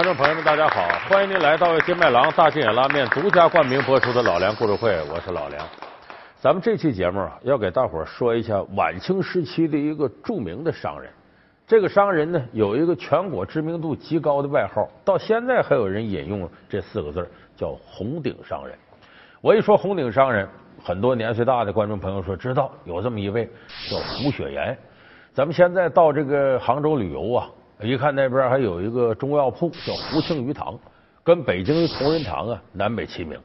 观众朋友们，大家好！欢迎您来到金麦郎大金眼拉面独家冠名播出的《老梁故事会》，我是老梁。咱们这期节目啊，要给大伙儿说一下晚清时期的一个著名的商人。这个商人呢，有一个全国知名度极高的外号，到现在还有人引用这四个字，叫“红顶商人”。我一说红顶商人，很多年岁大的观众朋友说知道有这么一位叫胡雪岩。咱们现在到这个杭州旅游啊。一看那边还有一个中药铺，叫胡庆余堂，跟北京的同仁堂啊南北齐名。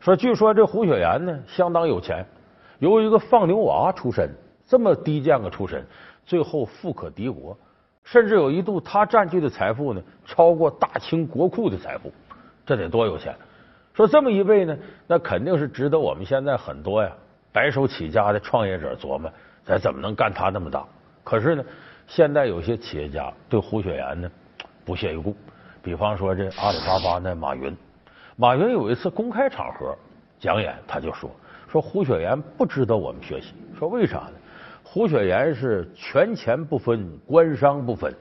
说据说这胡雪岩呢相当有钱，由一个放牛娃出身，这么低贱个出身，最后富可敌国，甚至有一度他占据的财富呢超过大清国库的财富，这得多有钱！说这么一位呢，那肯定是值得我们现在很多呀白手起家的创业者琢磨，咱怎么能干他那么大？可是呢。现在有些企业家对胡雪岩呢不屑一顾，比方说这阿里巴巴的马云，马云有一次公开场合讲演，他就说说胡雪岩不值得我们学习，说为啥呢？胡雪岩是权钱不分，官商不分，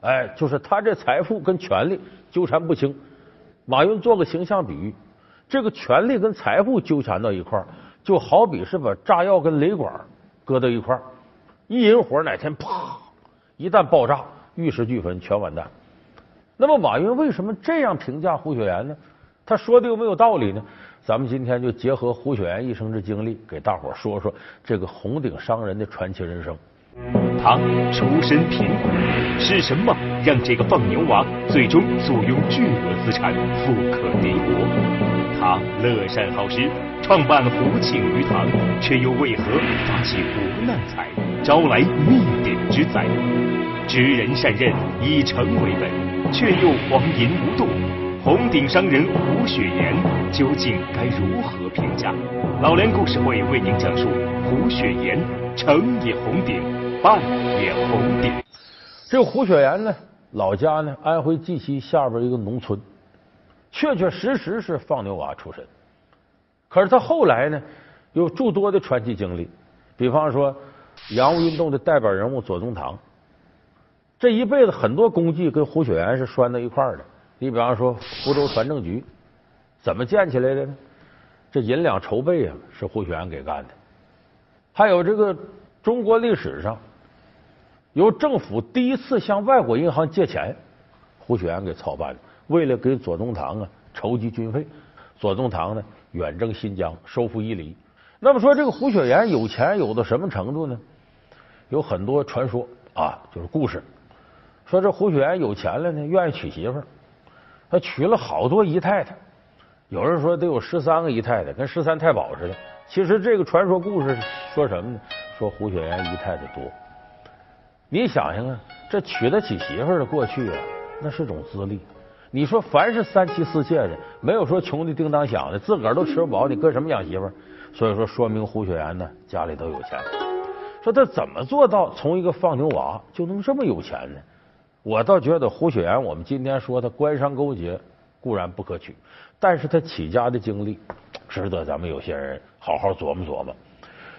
哎，就是他这财富跟权力纠缠不清。马云做个形象比喻，这个权力跟财富纠缠到一块儿，就好比是把炸药跟雷管搁到一块儿。一引火，哪天啪，一旦爆炸，玉石俱焚，全完蛋。那么马云为什么这样评价胡雪岩呢？他说的有没有道理呢？咱们今天就结合胡雪岩一生之经历，给大伙说说这个红顶商人的传奇人生。他出身贫苦，是什么让这个放牛娃最终坐拥巨额资产，富可敌国？他乐善好施，创办胡庆余堂，却又为何发起国难财？招来灭顶之灾，知人善任，以诚为本，却又荒淫无度。红顶商人胡雪岩究竟该如何评价？老梁故事会为您讲述胡雪岩成也红顶，败也红顶。这胡雪岩呢，老家呢安徽绩溪下边一个农村，确确实实是放牛娃出身。可是他后来呢，有诸多的传奇经历，比方说。洋务运动的代表人物左宗棠，这一辈子很多功绩跟胡雪岩是拴在一块儿的。你比方说福州船政局怎么建起来的呢？这银两筹备啊是胡雪岩给干的。还有这个中国历史上由政府第一次向外国银行借钱，胡雪岩给操办的。为了给左宗棠啊筹集军费，左宗棠呢远征新疆，收复伊犁。那么说这个胡雪岩有钱有到什么程度呢？有很多传说啊，就是故事，说这胡雪岩有钱了呢，愿意娶媳妇儿，他娶了好多姨太太，有人说得有十三个姨太太，跟十三太保似的。其实这个传说故事说什么呢？说胡雪岩姨太太多。你想想啊，这娶得起媳妇儿的过去啊，那是种资历。你说凡是三妻四妾的，没有说穷的叮当响的，自个儿都吃不饱，你搁什么养媳妇儿？所以说，说明胡雪岩呢家里头有钱。说他怎么做到从一个放牛娃就能这么有钱呢？我倒觉得胡雪岩，我们今天说他官商勾结固然不可取，但是他起家的经历值得咱们有些人好好琢磨琢磨。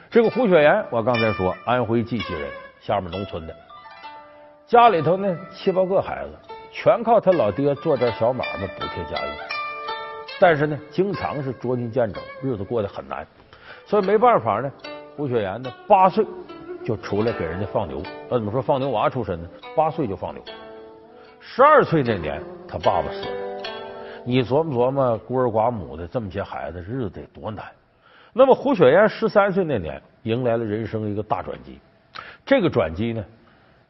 这个胡雪岩，我刚才说安徽绩溪人，下面农村的，家里头呢七八个孩子，全靠他老爹做点小买卖补贴家用，但是呢，经常是捉襟见肘，日子过得很难，所以没办法呢。胡雪岩呢，八岁就出来给人家放牛。那怎么说放牛娃出身呢？八岁就放牛。十二岁那年，他爸爸死了。你琢磨琢磨，孤儿寡母的这么些孩子，日子得多难。那么胡雪岩十三岁那年，迎来了人生一个大转机。这个转机呢，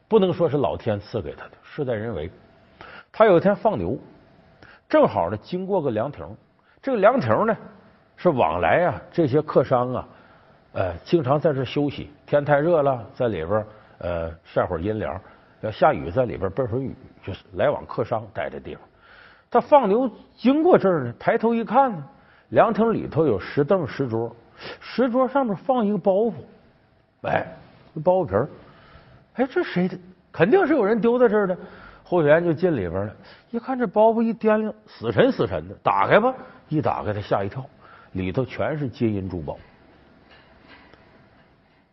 不能说是老天赐给他的，事在人为。他有一天放牛，正好呢经过个凉亭。这个凉亭呢，是往来啊这些客商啊。呃，经常在这休息，天太热了，在里边呃晒会儿阴凉；要下雨，在里边避会儿雨，就是来往客商待的地方。他放牛经过这儿呢，抬头一看呢，凉亭里头有石凳、石桌，石桌上面放一个包袱，哎，包袱皮儿，哎，这谁的？肯定是有人丢在这儿的。胡雪岩就进里边了，一看这包袱一掂量，死沉死沉的，打开吧，一打开他吓一跳，里头全是金银珠宝。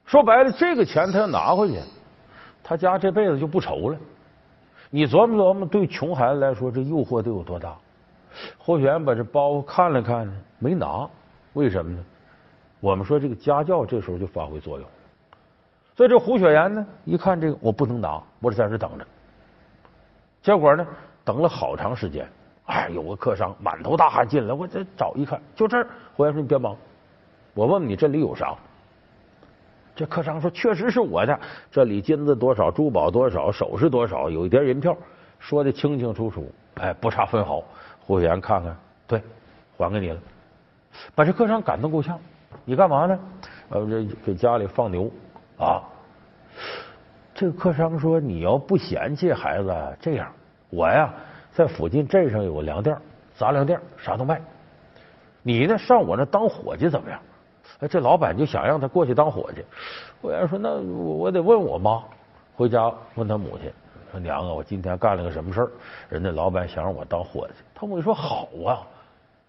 说白了，这个钱他要拿回去，他家这辈子就不愁了。你琢磨琢磨，对穷孩子来说，这诱惑得有多大？胡雪岩把这包看了看，没拿，为什么呢？我们说这个家教这时候就发挥作用。所以这胡雪岩呢，一看这个，我不能拿，我得在这等着。结果呢，等了好长时间。哎，有个客商满头大汗进来，我这找一看，就这儿。胡雪岩说：“你别忙，我问问你这里有啥。”这客商说：“确实是我的，这里金子多少，珠宝多少，首饰多少，有一叠银票，说的清清楚楚，哎，不差分毫。”胡雪岩看看，对，还给你了，把这客商感动够呛。你干嘛呢？呃，这给家里放牛啊。这个客商说：“你要不嫌弃孩子，这样，我呀。”在附近镇上有个粮店、杂粮店，啥都卖。你呢，上我那当伙计怎么样？哎，这老板就想让他过去当伙计。我员说：“那我得问我妈，回家问他母亲，说娘啊，我今天干了个什么事儿？人家老板想让我当伙计。”他母亲说：“好啊，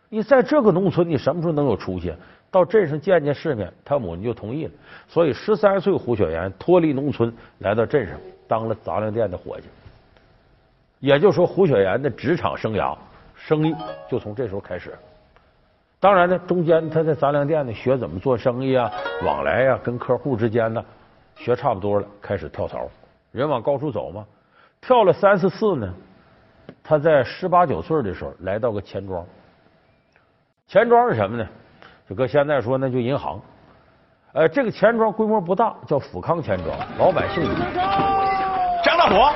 你在这个农村，你什么时候能有出息？到镇上见见世面。”他母亲就同意了。所以，十三岁胡雪岩脱离农村，来到镇上当了杂粮店的伙计。也就是说，胡雪岩的职场生涯、生意就从这时候开始。当然呢，中间他在杂粮店呢学怎么做生意啊，往来呀，跟客户之间呢学差不多了，开始跳槽。人往高处走嘛，跳了三四次呢。他在十八九岁的时候来到个钱庄。钱庄是什么呢？就搁现在说，那就银行。呃，这个钱庄规模不大，叫富康钱庄，老百姓李。张大伙。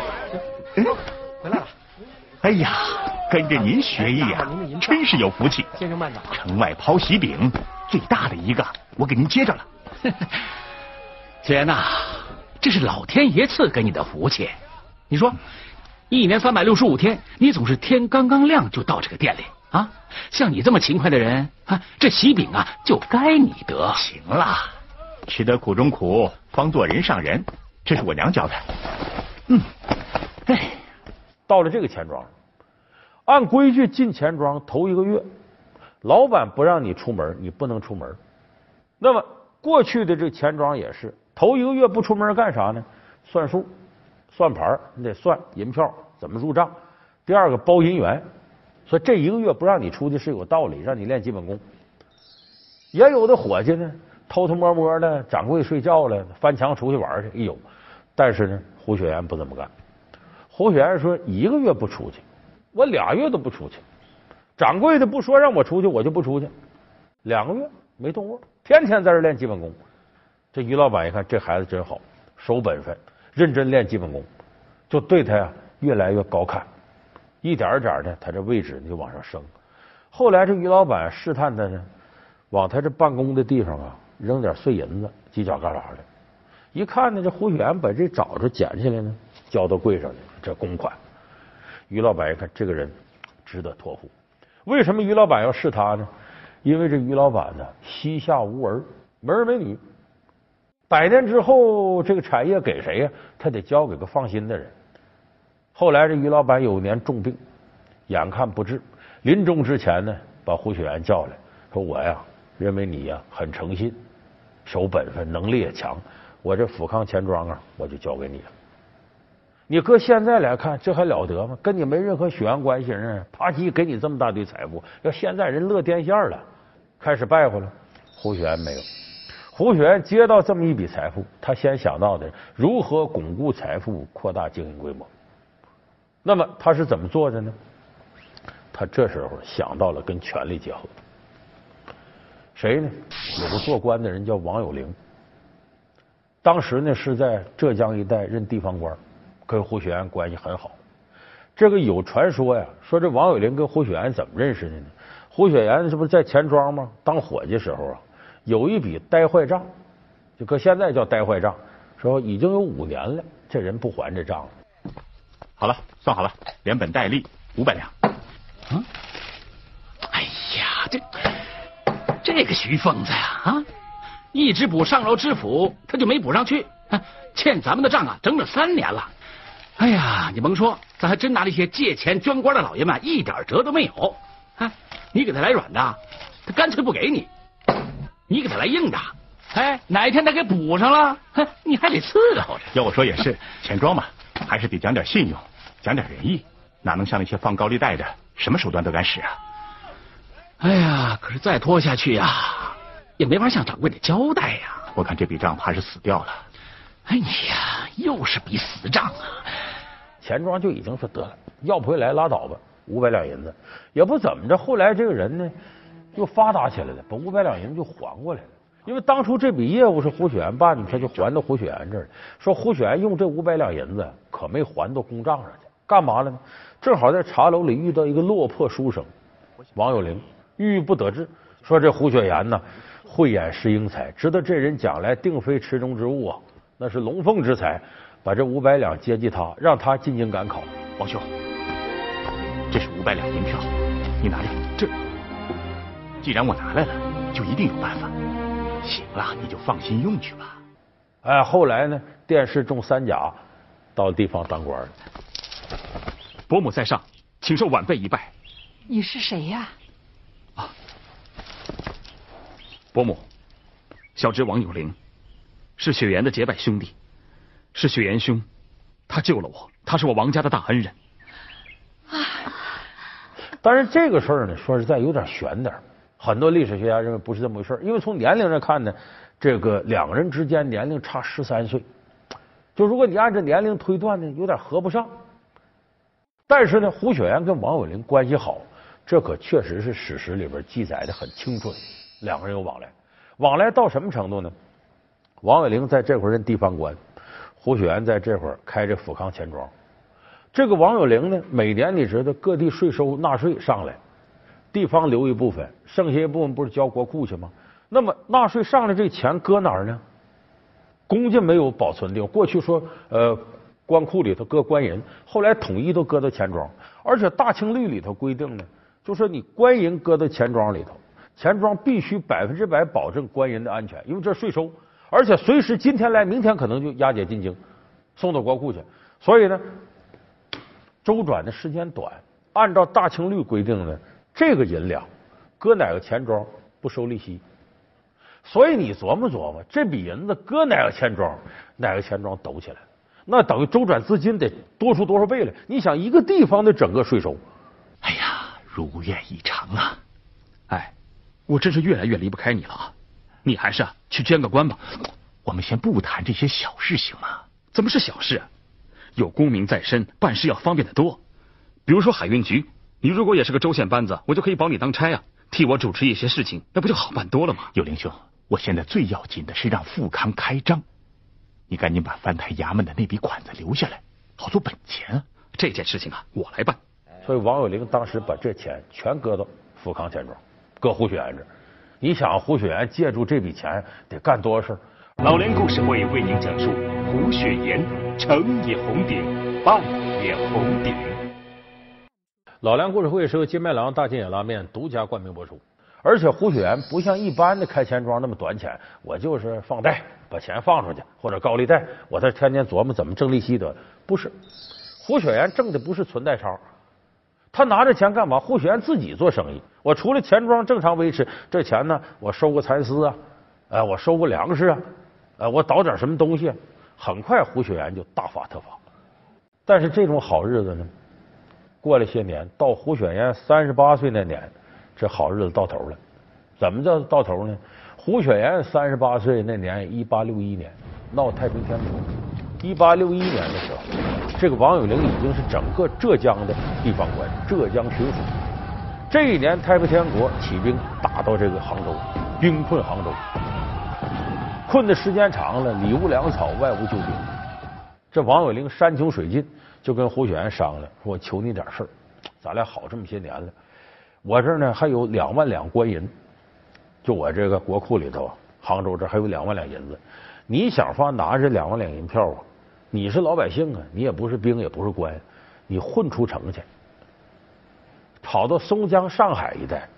哎呀，跟着您学艺呀，真是有福气。先生慢走。城外抛喜饼，最大的一个，我给您接着了。姐呐，这是老天爷赐给你的福气。你说，一年三百六十五天，你总是天刚刚亮就到这个店里啊？像你这么勤快的人啊，这喜饼啊就该你得。行了，吃得苦中苦，方做人上人，这是我娘教的。嗯，哎。到了这个钱庄，按规矩进钱庄头一个月，老板不让你出门，你不能出门。那么过去的这钱庄也是，头一个月不出门干啥呢？算数、算盘，你得算银票怎么入账。第二个包银元，所以这一个月不让你出去是有道理，让你练基本功。也有的伙计呢，偷偷摸摸的，掌柜睡觉了，翻墙出去玩去，有。但是呢，胡雪岩不这么干。胡雪岩说：“一个月不出去，我俩月都不出去。掌柜的不说让我出去，我就不出去。两个月没动窝，天天在这练基本功。这于老板一看，这孩子真好，守本分，认真练基本功，就对他呀越来越高看。一点一点的，他这位置就往上升。后来这于老板试探他呢，往他这办公的地方啊扔点碎银子，犄角旮旯的。一看呢，这胡雪岩把这找着捡起来呢，交到柜上去。”这公款，于老板一看这个人值得托付。为什么于老板要试他呢？因为这于老板呢膝下无儿，没儿没女。百年之后，这个产业给谁呀？他得交给个放心的人。后来这于老板有年重病，眼看不治，临终之前呢，把胡雪岩叫来说：“我呀，认为你呀很诚信，守本分，能力也强，我这富康钱庄啊，我就交给你了。”你搁现在来看，这还了得吗？跟你没任何血缘关系人，啪叽给你这么大堆财富，要现在人乐电线了，开始败坏了。胡雪岩没有，胡雪岩接到这么一笔财富，他先想到的如何巩固财富、扩大经营规模。那么他是怎么做的呢？他这时候想到了跟权力结合。谁呢？有个做官的人叫王有龄，当时呢是在浙江一带任地方官。跟胡雪岩关系很好，这个有传说呀，说这王有龄跟胡雪岩怎么认识的呢？胡雪岩这不是在钱庄吗？当伙计时候啊，有一笔呆坏账，就搁现在叫呆坏账，说已经有五年了，这人不还这账了。好了，算好了，连本带利五百两。嗯，哎呀，这这个徐疯子呀，啊，一直补上饶知府，他就没补上去，欠咱们的账啊，整整三年了。哎呀，你甭说，咱还真拿那些借钱捐官的老爷们一点辙都没有。哎，你给他来软的，他干脆不给你；你给他来硬的，哎，哪一天他给补上了，你还得伺候着。要我说也是，钱庄嘛，还是得讲点信用。讲点仁义，哪能像那些放高利贷的，什么手段都敢使啊？哎呀，可是再拖下去呀，也没法向掌柜的交代呀。我看这笔账怕是死掉了。哎呀，又是笔死账啊！钱庄就已经说得了，要不回来拉倒吧，五百两银子也不怎么着。后来这个人呢，又发达起来了，把五百两银子就还过来了。因为当初这笔业务是胡雪岩办的，他就还到胡雪岩这儿。说胡雪岩用这五百两银子可没还到公账上去，干嘛了呢？正好在茶楼里遇到一个落魄书生王有龄，郁郁不得志，说这胡雪岩呢慧眼识英才，知道这人将来定非池中之物啊，那是龙凤之才，把这五百两接济他，让他进京赶考。王兄，这是五百两银票，你拿着。这既然我拿来了，就一定有办法。行了，你就放心用去吧。哎，后来呢，殿试中三甲，到地方当官了。伯母在上，请受晚辈一拜。你是谁呀？啊伯母，小侄王有龄，是雪岩的结拜兄弟，是雪岩兄，他救了我，他是我王家的大恩人。但是这个事儿呢，说实在有点悬点儿很多历史学家认为不是这么回事因为从年龄上看呢，这个两个人之间年龄差十三岁，就如果你按照年龄推断呢，有点合不上。但是呢，胡雪岩跟王有龄关系好，这可确实是史实里边记载的很清楚的，两个人有往来，往来到什么程度呢？王伟龄在这会儿任地方官，胡雪岩在这会儿开着富康钱庄。这个王有龄呢，每年你知道各地税收纳税上来，地方留一部分，剩下一部分不是交国库去吗？那么纳税上来这钱搁哪儿呢？公家没有保存的，过去说呃官库里头搁官银，后来统一都搁到钱庄，而且大清律里头规定呢，就说你官银搁到钱庄里头，钱庄必须百分之百保证官银的安全，因为这税收，而且随时今天来明天可能就押解进京，送到国库去，所以呢。周转的时间短，按照大清律规定呢，这个银两搁哪个钱庄不收利息，所以你琢磨琢磨，这笔银子搁哪个钱庄，哪个钱庄抖起来，那等于周转资金得多出多少倍来？你想一个地方的整个税收，哎呀，如愿以偿啊！哎，我真是越来越离不开你了啊！你还是啊去捐个官吧。我们先不谈这些小事，行吗？怎么是小事？有功名在身，办事要方便的多。比如说海运局，你如果也是个州县班子，我就可以保你当差啊，替我主持一些事情，那不就好办多了吗？有林兄，我现在最要紧的是让富康开张，你赶紧把翻台衙门的那笔款子留下来，好做本钱啊。这件事情啊，我来办。所以王有龄当时把这钱全搁到富康钱庄，搁胡雪岩这儿。你想胡雪岩借助这笔钱得干多少事儿？老梁故事会为您讲述胡雪岩成也红顶，败也红顶。老梁故事会是由金麦郎大金眼拉面独家冠名播出。而且胡雪岩不像一般的开钱庄那么短浅，我就是放贷把钱放出去，或者高利贷，我在天天琢磨怎么挣利息得。不是，胡雪岩挣的不是存贷钞，他拿着钱干嘛？胡雪岩自己做生意，我除了钱庄正常维持，这钱呢，我收个蚕丝啊，哎，我收个粮食啊。呃，我倒点什么东西，啊很快胡雪岩就大发特发。但是这种好日子呢，过了些年，到胡雪岩三十八岁那年，这好日子到头了。怎么叫到头呢？胡雪岩三十八岁那年，一八六一年闹太平天国。一八六一年的时候，这个王有龄已经是整个浙江的地方官，浙江巡抚。这一年太平天国起兵打到这个杭州，兵困杭州。困的时间长了，里无粮草，外无救兵。这王有龄山穷水尽，就跟胡雪岩商量，：“我求你点事儿，咱俩好这么些年了，我这儿呢还有两万两官银，就我这个国库里头，杭州这还有两万两银子。你想法拿着两万两银票啊？你是老百姓啊，你也不是兵，也不是官，你混出城去，跑到松江、上海一带，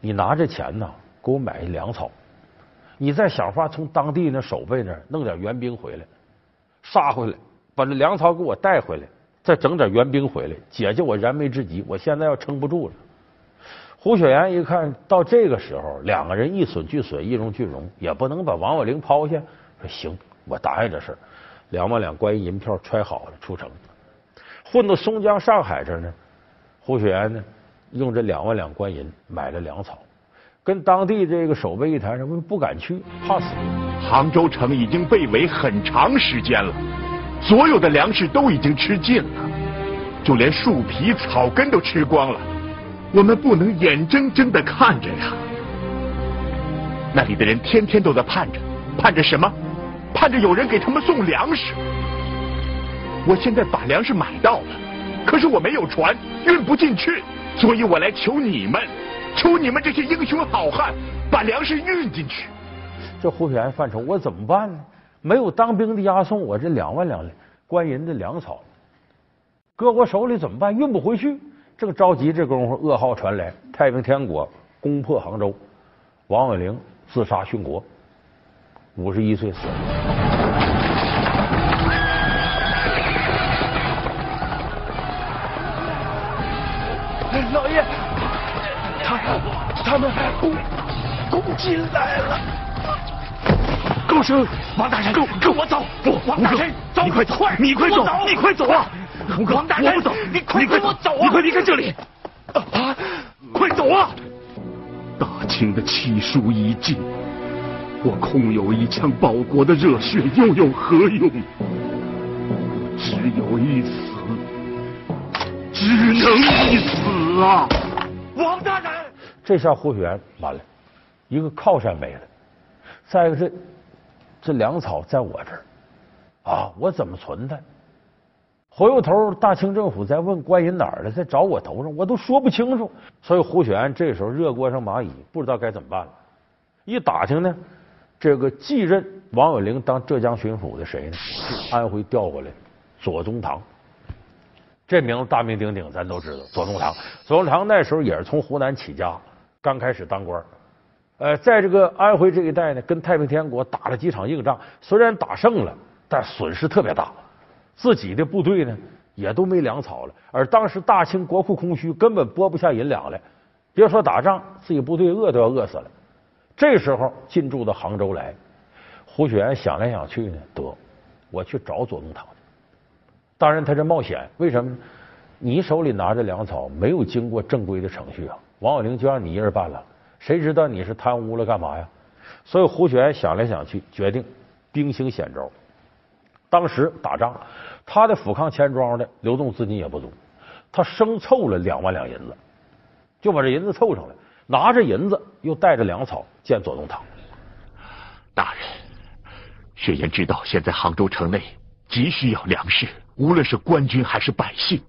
你拿着钱呢，给我买一粮草。”你再想法从当地那守备那儿弄点援兵回来，杀回来，把这粮草给我带回来，再整点援兵回来，解解我燃眉之急。我现在要撑不住了。胡雪岩一看到这个时候，两个人一损俱损，一荣俱荣，也不能把王有龄抛下。说行，我答应这事两万两官银票揣好了，出城。混到松江、上海这儿呢，胡雪岩呢用这两万两官银买了粮草，跟当地这个守备一谈，人们不敢去，怕死。杭州城已经被围很长时间了，所有的粮食都已经吃尽了，就连树皮、草根都吃光了。我们不能眼睁睁的看着呀！那里的人天天都在盼着，盼着什么？盼着有人给他们送粮食。我现在把粮食买到了，可是我没有船，运不进去，所以我来求你们，求你们这些英雄好汉，把粮食运进去。这胡雪岩犯愁，我怎么办呢？没有当兵的押送我这两万两官银的粮草，搁我手里怎么办？运不回去。正着急，这功夫噩耗传来，太平天国攻破杭州，王伟龄自杀殉国，五十一岁死了。老爷，他他们攻攻进来了。高升，王大人，跟跟我走！不，王大人，走！你快走！你快走！你快走啊！王大人，我不走！你快跟我走啊！你快离开这里！啊！快走啊！大清的气数已尽，我空有一腔报国的热血，又有何用？只有一死，只能一死啊！王大人，这下胡雪岩完了，一个靠山没了。再一个，这这粮草在我这儿啊，我怎么存它？回过头，大清政府在问官银哪儿了，在找我头上，我都说不清楚。所以胡雪岩这时候热锅上蚂蚁，不知道该怎么办了。一打听呢，这个继任王有龄当浙江巡抚的谁呢？是安徽调过来左宗棠。这名字大名鼎鼎，咱都知道。左宗棠，左宗棠那时候也是从湖南起家，刚开始当官。呃，在这个安徽这一带呢，跟太平天国打了几场硬仗，虽然打胜了，但损失特别大。自己的部队呢，也都没粮草了。而当时大清国库空虚，根本拨不下银两来。别说打仗，自己部队饿都要饿死了。这时候进驻到杭州来，胡雪岩想来想去呢，得我去找左宗棠。当然，他这冒险，为什么？你手里拿着粮草，没有经过正规的程序啊，王有龄就让你一人办了。谁知道你是贪污了干嘛呀？所以胡雪岩想来想去，决定兵行险招。当时打仗，他的府康钱庄的流动资金也不足，他生凑了两万两银子，就把这银子凑上来，拿着银子又带着粮草见左宗棠。大人，雪岩知道现在杭州城内急需要粮食，无论是官军还是百姓。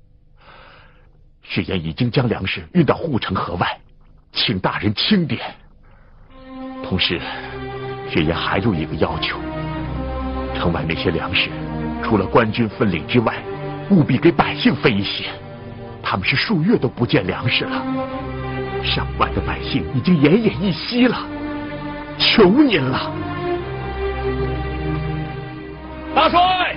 雪岩已经将粮食运到护城河外。请大人清点。同时，雪岩还有一个要求：城外那些粮食，除了官军分领之外，务必给百姓分一些。他们是数月都不见粮食了，上万的百姓已经奄奄一息了。求您了，大帅！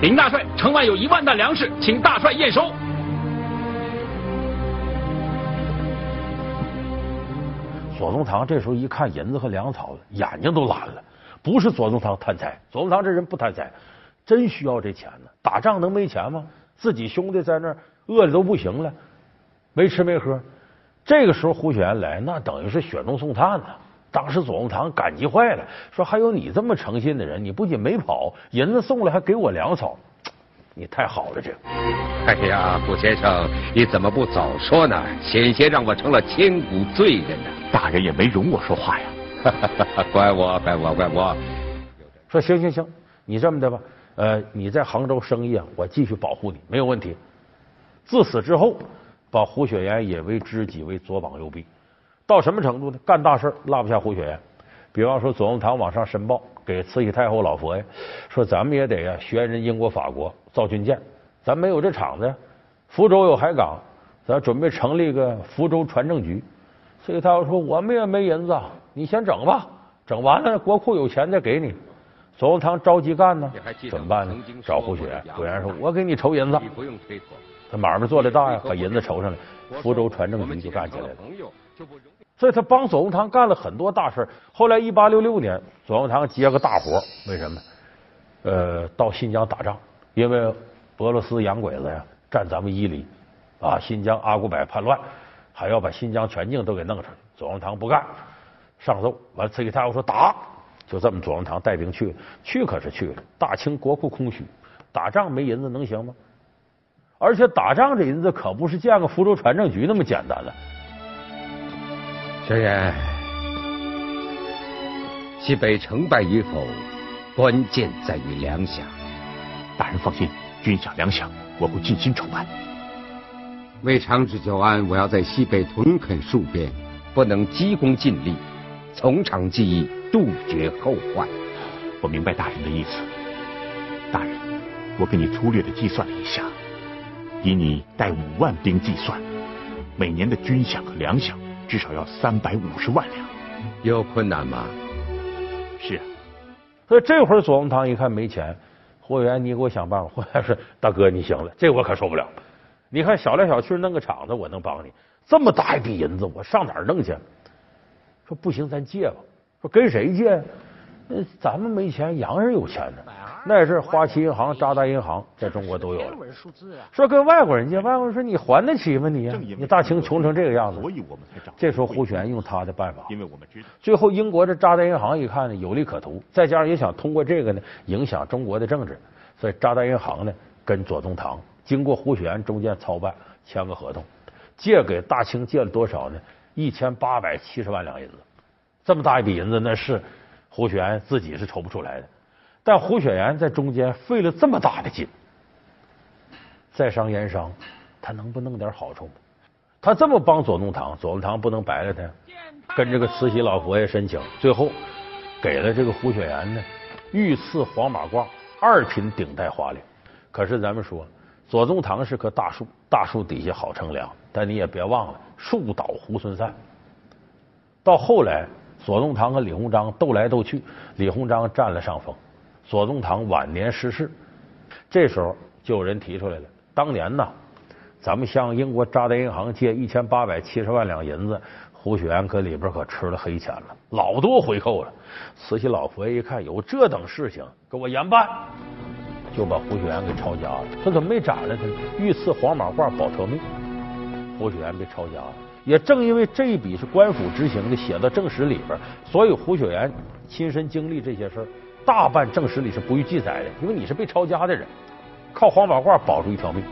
林大帅，城外有一万担粮食，请大帅验收。左宗棠这时候一看银子和粮草，眼睛都蓝了。不是左宗棠贪财，左宗棠这人不贪财，真需要这钱呢。打仗能没钱吗？自己兄弟在那儿饿的都不行了，没吃没喝。这个时候胡雪岩来，那等于是雪中送炭呢。当时左宗棠感激坏了，说：“还有你这么诚信的人，你不仅没跑，银子送来，还给我粮草，你太好了，这。”哎呀，胡先生，你怎么不早说呢？险些让我成了千古罪人呢！大人也没容我说话呀！怪我，怪我，怪我！说行行行，你这么的吧，呃，你在杭州生意啊，我继续保护你，没有问题。自此之后，把胡雪岩也为知己，为左膀右臂。到什么程度呢？干大事落不下胡雪岩。比方说，左宗棠往上申报给慈禧太后老佛爷，说咱们也得呀学人英国、法国造军舰。咱没有这厂子呀，福州有海港，咱准备成立个福州船政局。慈禧太后说我们也没银子，你先整吧，整完了国库有钱再给你。左宗棠着急干呢，怎么办呢？找胡雪岩，胡雪岩说：“我给你筹银子。”他买卖做的大呀，把银子筹上来，福州船政局就干起来了。所以他帮左宗棠干了很多大事。后来一八六六年，左宗棠接个大活，为什么？呃，到新疆打仗，因为俄罗斯洋鬼子呀占咱们伊犁，啊，新疆阿古柏叛乱，还要把新疆全境都给弄出来。左宗棠不干，上奏完，慈禧太后说打，就这么左宗棠带兵去了，去可是去了，大清国库空虚，打仗没银子能行吗？而且打仗这银子可不是建个福州船政局那么简单了。轩辕，西北成败与否，关键在于粮饷。大人放心，军饷粮饷我会尽心筹办。为长治久安，我要在西北屯垦戍边，不能急功近利，从长计议，杜绝后患。我明白大人的意思。大人，我给你粗略的计算了一下。以你带五万兵计算，每年的军饷和粮饷至少要三百五十万两。有困难吗？是啊。所以这会儿左宗棠一看没钱，霍元你给我想办法。霍元说：“大哥，你行了，这我可受不了。你看小来小去弄个厂子，我能帮你。这么大一笔银子，我上哪儿弄去？说不行，咱借吧。说跟谁借？咱们没钱，洋人有钱呢。”那是花旗银行、渣打银行，在中国都有。说跟外国人借，外国人说你还得起吗？你你大清穷成这个样子，所以我们才找。这时候胡璇用他的办法，因为我们知道，最后英国这渣打银行一看呢有利可图，再加上也想通过这个呢影响中国的政治，所以渣打银行呢跟左宗棠经过胡璇中间操办签个合同，借给大清借了多少呢？一千八百七十万两银子，这么大一笔银子，那是胡璇自己是筹不出来的。但胡雪岩在中间费了这么大的劲，在商言商，他能不弄点好处吗？他这么帮左宗棠，左宗棠不能白了他，跟这个慈禧老佛爷申请，最后给了这个胡雪岩呢，御赐黄马褂，二品顶戴花翎。可是咱们说，左宗棠是棵大树，大树底下好乘凉，但你也别忘了，树倒猢狲散。到后来，左宗棠和李鸿章斗来斗去，李鸿章占了上风。左宗棠晚年逝世，这时候就有人提出来了：当年呢，咱们向英国渣打银行借一千八百七十万两银子，胡雪岩搁里边可吃了黑钱了，老多回扣了。慈禧老佛爷一看有这等事情，给我严办，就把胡雪岩给抄家了。他怎么没斩了他？御赐黄马褂保特命，胡雪岩被抄家了。也正因为这一笔是官府执行的，写到正史里边，所以胡雪岩亲身经历这些事儿。大半正史里是不予记载的，因为你是被抄家的人，靠黄马褂保住一条命。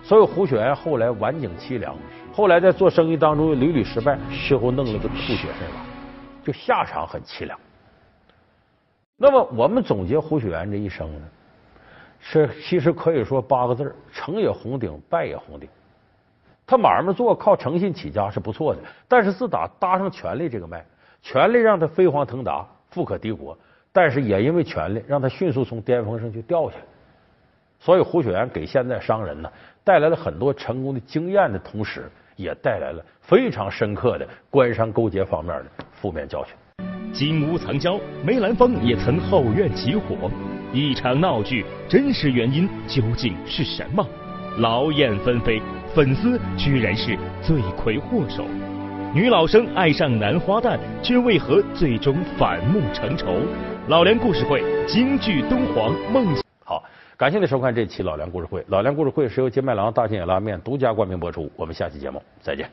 所以胡雪岩后来晚景凄凉，后来在做生意当中屡屡失败，最后弄了个吐血身亡，就下场很凄凉。那么我们总结胡雪岩这一生呢，是其实可以说八个字成也红顶，败也红顶。他买卖做靠诚信起家是不错的，但是自打搭上权力这个脉，权力让他飞黄腾达，富可敌国。但是也因为权力，让他迅速从巅峰上去掉下来。所以胡雪岩给现在商人呢带来了很多成功的经验的同时，也带来了非常深刻的官商勾结方面的负面教训。金屋藏娇，梅兰芳也曾后院起火。一场闹剧，真实原因究竟是什么？劳燕分飞，粉丝居然是罪魁祸首。女老生爱上男花旦，却为何最终反目成仇？老梁故事会，京剧敦煌梦。好，感谢您收看这期老梁故事会。老梁故事会是由金麦郎大金野拉面独家冠名播出。我们下期节目再见。